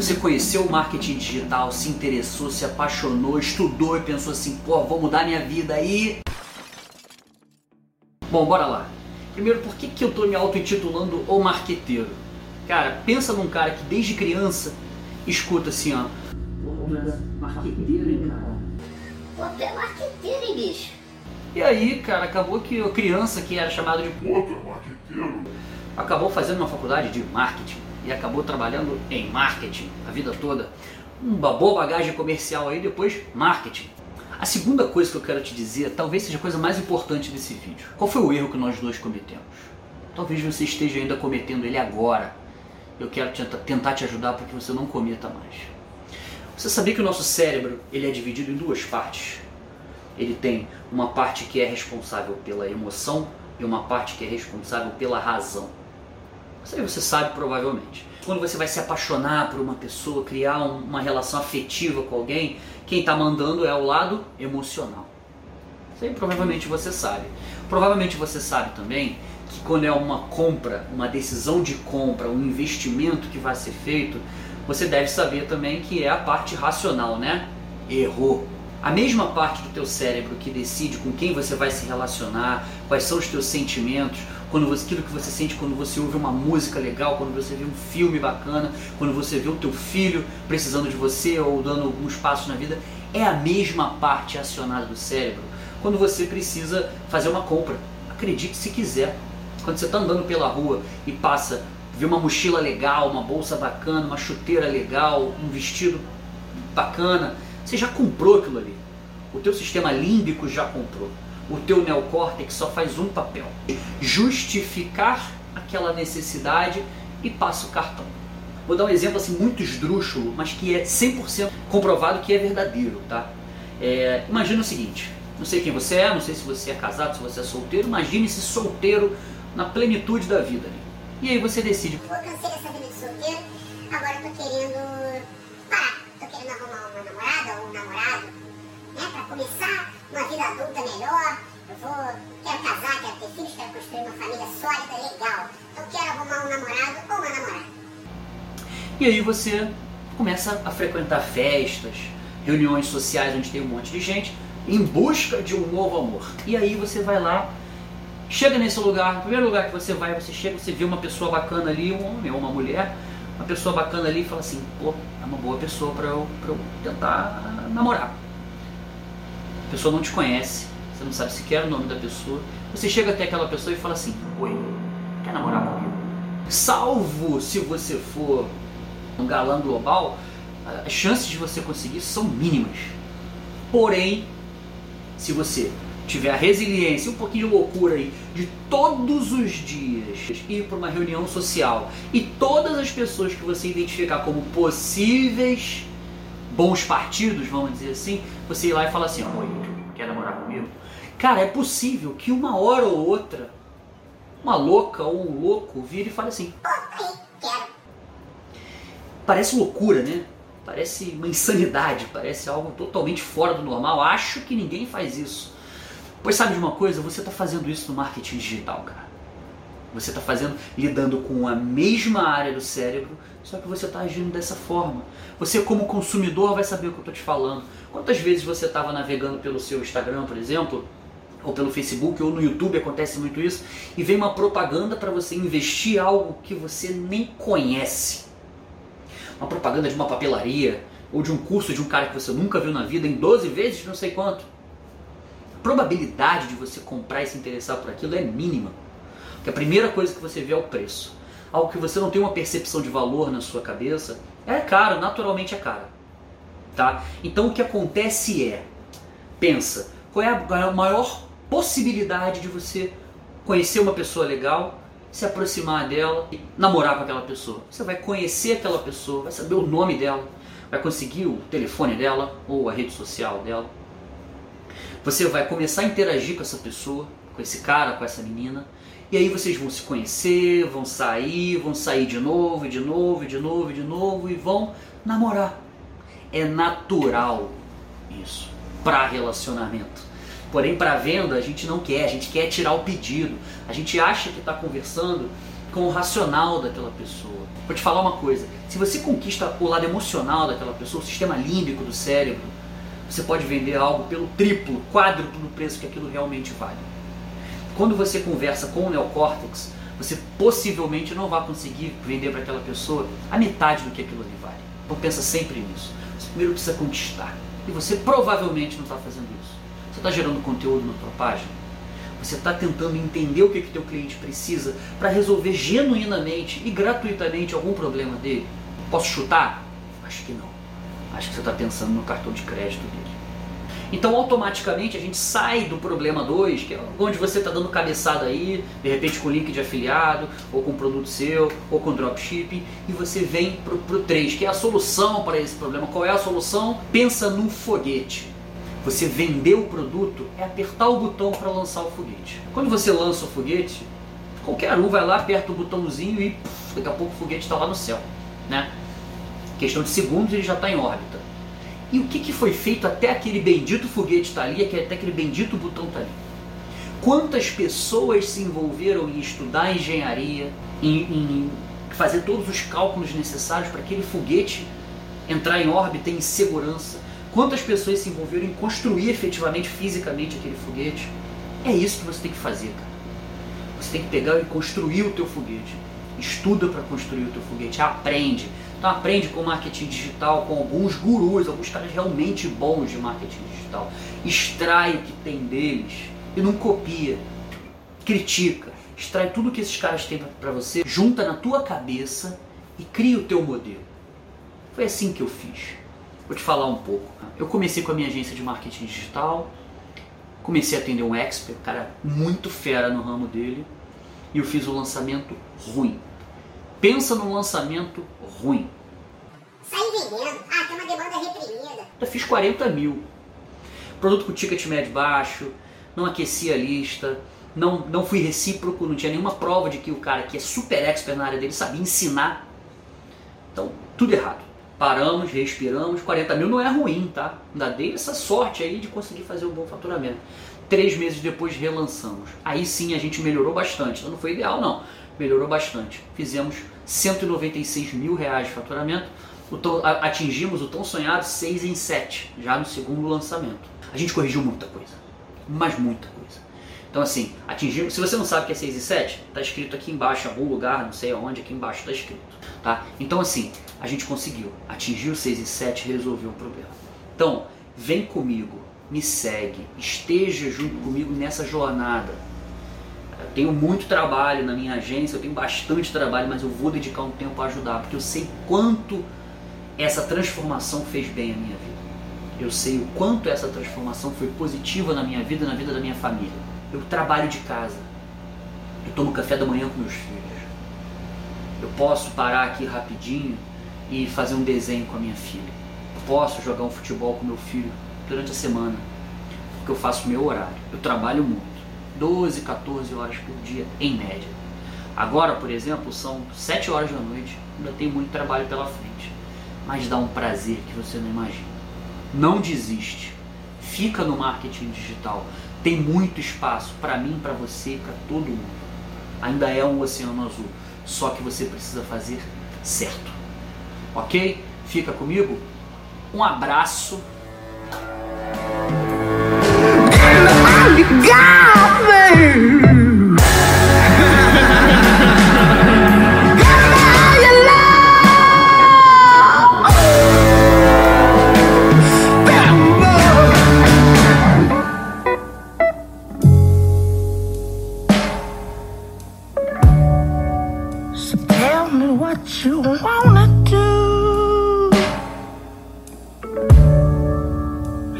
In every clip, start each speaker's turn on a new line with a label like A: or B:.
A: Você conheceu o marketing digital, se interessou, se apaixonou, estudou e pensou assim, pô, vou mudar minha vida aí. Bom, bora lá. Primeiro, por que, que eu tô me auto-intitulando o marqueteiro? Cara, pensa num cara que desde criança escuta assim, ó. Pô, marqueteiro, hein, cara?
B: Pô, tu é marqueteiro, hein, bicho?
A: E aí, cara, acabou que a criança que era chamada de
C: Pô, tu é marqueteiro.
A: acabou fazendo uma faculdade de marketing e acabou trabalhando em marketing a vida toda. Uma boa bagagem comercial aí, depois marketing. A segunda coisa que eu quero te dizer, talvez seja a coisa mais importante desse vídeo. Qual foi o erro que nós dois cometemos? Talvez você esteja ainda cometendo ele agora. Eu quero tenta- tentar te ajudar para que você não cometa mais. Você sabia que o nosso cérebro ele é dividido em duas partes? Ele tem uma parte que é responsável pela emoção e uma parte que é responsável pela razão. Isso aí você sabe provavelmente. Quando você vai se apaixonar por uma pessoa, criar um- uma relação afetiva com alguém, quem está mandando é o lado emocional. Isso aí provavelmente você sabe. Provavelmente você sabe também que quando é uma compra, uma decisão de compra, um investimento que vai ser feito, você deve saber também que é a parte racional, né? Errou. A mesma parte do teu cérebro que decide com quem você vai se relacionar, quais são os teus sentimentos, quando você, aquilo que você sente quando você ouve uma música legal, quando você vê um filme bacana, quando você vê o teu filho precisando de você ou dando alguns passos na vida, é a mesma parte acionada do cérebro quando você precisa fazer uma compra. Acredite se quiser. Quando você está andando pela rua e passa, vê uma mochila legal, uma bolsa bacana, uma chuteira legal, um vestido bacana, você já comprou aquilo ali. O teu sistema límbico já comprou. O teu neocórtex só faz um papel: justificar aquela necessidade e passa o cartão. Vou dar um exemplo assim muito esdrúxulo, mas que é 100% comprovado que é verdadeiro, tá? É, imagina o seguinte, não sei quem você é, não sei se você é casado, se você é solteiro, imagine-se solteiro na plenitude da vida. ali. E aí você decide,
B: Pô, cansei dessa vida de solteiro, agora eu tô querendo parar. Tô querendo arrumar uma namorada ou um namorado, né? Pra começar uma vida adulta melhor. Eu vou, quero casar, quero ter filhos, quero construir uma família sólida, legal. Então quero arrumar um namorado ou uma namorada.
A: E aí você começa a frequentar festas, reuniões sociais onde tem um monte de gente, em busca de um novo amor. E aí você vai lá, chega nesse lugar, primeiro lugar que você vai, você chega, você vê uma pessoa bacana ali, um homem ou uma mulher, uma pessoa bacana ali e fala assim, pô, é uma boa pessoa para eu, eu tentar namorar. A pessoa não te conhece, você não sabe sequer o nome da pessoa. Você chega até aquela pessoa e fala assim, oi, quer namorar comigo? Salvo se você for um galã global, as chances de você conseguir são mínimas. Porém, se você tiver a resiliência um pouquinho de loucura aí de todos os dias ir para uma reunião social e todas as pessoas que você identificar como possíveis bons partidos, vamos dizer assim, você ir lá e falar assim, oi, quer namorar comigo? Cara, é possível que uma hora ou outra uma louca ou um louco vire e fale assim. Parece loucura, né? Parece uma insanidade, parece algo totalmente fora do normal. Acho que ninguém faz isso. Pois sabe de uma coisa? Você está fazendo isso no marketing digital, cara. Você está fazendo, lidando com a mesma área do cérebro, só que você está agindo dessa forma. Você, como consumidor, vai saber o que eu estou te falando. Quantas vezes você estava navegando pelo seu Instagram, por exemplo, ou pelo Facebook, ou no YouTube, acontece muito isso, e vem uma propaganda para você investir algo que você nem conhece uma propaganda de uma papelaria ou de um curso de um cara que você nunca viu na vida em 12 vezes, não sei quanto. A probabilidade de você comprar e se interessar por aquilo é mínima. Porque a primeira coisa que você vê é o preço. Algo que você não tem uma percepção de valor na sua cabeça, é caro, naturalmente é caro. Tá? Então o que acontece é, pensa, qual é a maior possibilidade de você conhecer uma pessoa legal, se aproximar dela e namorar com aquela pessoa. Você vai conhecer aquela pessoa, vai saber o nome dela, vai conseguir o telefone dela ou a rede social dela. Você vai começar a interagir com essa pessoa, com esse cara, com essa menina, e aí vocês vão se conhecer, vão sair, vão sair de novo, de novo, de novo, de novo, e vão namorar. É natural isso para relacionamento. Porém, para venda, a gente não quer, a gente quer tirar o pedido. A gente acha que está conversando com o racional daquela pessoa. Vou te falar uma coisa: se você conquista o lado emocional daquela pessoa, o sistema límbico do cérebro, você pode vender algo pelo triplo, quádruplo do preço que aquilo realmente vale. Quando você conversa com o neocórtex, você possivelmente não vai conseguir vender para aquela pessoa a metade do que aquilo ali vale. Então pensa sempre nisso. Você primeiro precisa conquistar. E você provavelmente não está fazendo isso. Está gerando conteúdo na sua página? Você está tentando entender o que o teu cliente precisa para resolver genuinamente e gratuitamente algum problema dele? Posso chutar? Acho que não. Acho que você está pensando no cartão de crédito dele. Então, automaticamente, a gente sai do problema 2, que é onde você está dando cabeçada aí, de repente com link de afiliado, ou com produto seu, ou com dropshipping, e você vem para o 3, que é a solução para esse problema. Qual é a solução? Pensa num foguete. Você vender o produto é apertar o botão para lançar o foguete. Quando você lança o foguete, qualquer um vai lá, aperta o botãozinho e daqui a pouco o foguete está lá no céu. Né? Questão de segundos ele já está em órbita. E o que, que foi feito até aquele bendito foguete estar tá ali, até aquele bendito botão estar tá ali? Quantas pessoas se envolveram em estudar engenharia, em, em fazer todos os cálculos necessários para aquele foguete entrar em órbita em segurança? Quantas pessoas se envolveram em construir efetivamente, fisicamente aquele foguete? É isso que você tem que fazer, cara. Você tem que pegar e construir o teu foguete. Estuda para construir o teu foguete, aprende. Então aprende com marketing digital, com alguns gurus, alguns caras realmente bons de marketing digital. Extrai o que tem deles e não copia. Critica. Extrai tudo que esses caras têm para você, junta na tua cabeça e cria o teu modelo. Foi assim que eu fiz. Vou te falar um pouco. Eu comecei com a minha agência de marketing digital, comecei a atender um expert, cara muito fera no ramo dele, e eu fiz o lançamento ruim. Pensa no lançamento ruim.
B: Sai vendendo. Ah, tem uma demanda reprimida.
A: Eu fiz 40 mil. Produto com ticket médio baixo, não aqueci a lista, não, não fui recíproco, não tinha nenhuma prova de que o cara que é super expert na área dele sabia ensinar. Então, tudo errado. Paramos, respiramos, 40 mil não é ruim, tá? Ainda dei essa sorte aí de conseguir fazer um bom faturamento. Três meses depois relançamos. Aí sim a gente melhorou bastante. Então não foi ideal não, melhorou bastante. Fizemos 196 mil reais de faturamento, atingimos o tão sonhado 6 em 7, já no segundo lançamento. A gente corrigiu muita coisa, mas muita coisa. Então assim, atingimos, se você não sabe que é 6 e 7, está escrito aqui embaixo, em algum lugar, não sei aonde, aqui embaixo está escrito. Tá? Então assim, a gente conseguiu, atingiu 6 e 7 resolveu o problema. Então, vem comigo, me segue, esteja junto comigo nessa jornada eu tenho muito trabalho na minha agência, eu tenho bastante trabalho, mas eu vou dedicar um tempo a ajudar, porque eu sei quanto essa transformação fez bem à minha vida. Eu sei o quanto essa transformação foi positiva na minha vida e na vida da minha família. Eu trabalho de casa. Eu tomo café da manhã com meus filhos. Eu posso parar aqui rapidinho e fazer um desenho com a minha filha. Eu posso jogar um futebol com meu filho durante a semana, porque eu faço meu horário. Eu trabalho muito. 12, 14 horas por dia, em média. Agora, por exemplo, são 7 horas da noite, ainda tem muito trabalho pela frente, mas dá um prazer que você não imagina. Não desiste, fica no marketing digital, tem muito espaço para mim, para você, para todo mundo. Ainda é um oceano azul, só que você precisa fazer certo. Ok? Fica comigo? Um abraço.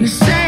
C: You say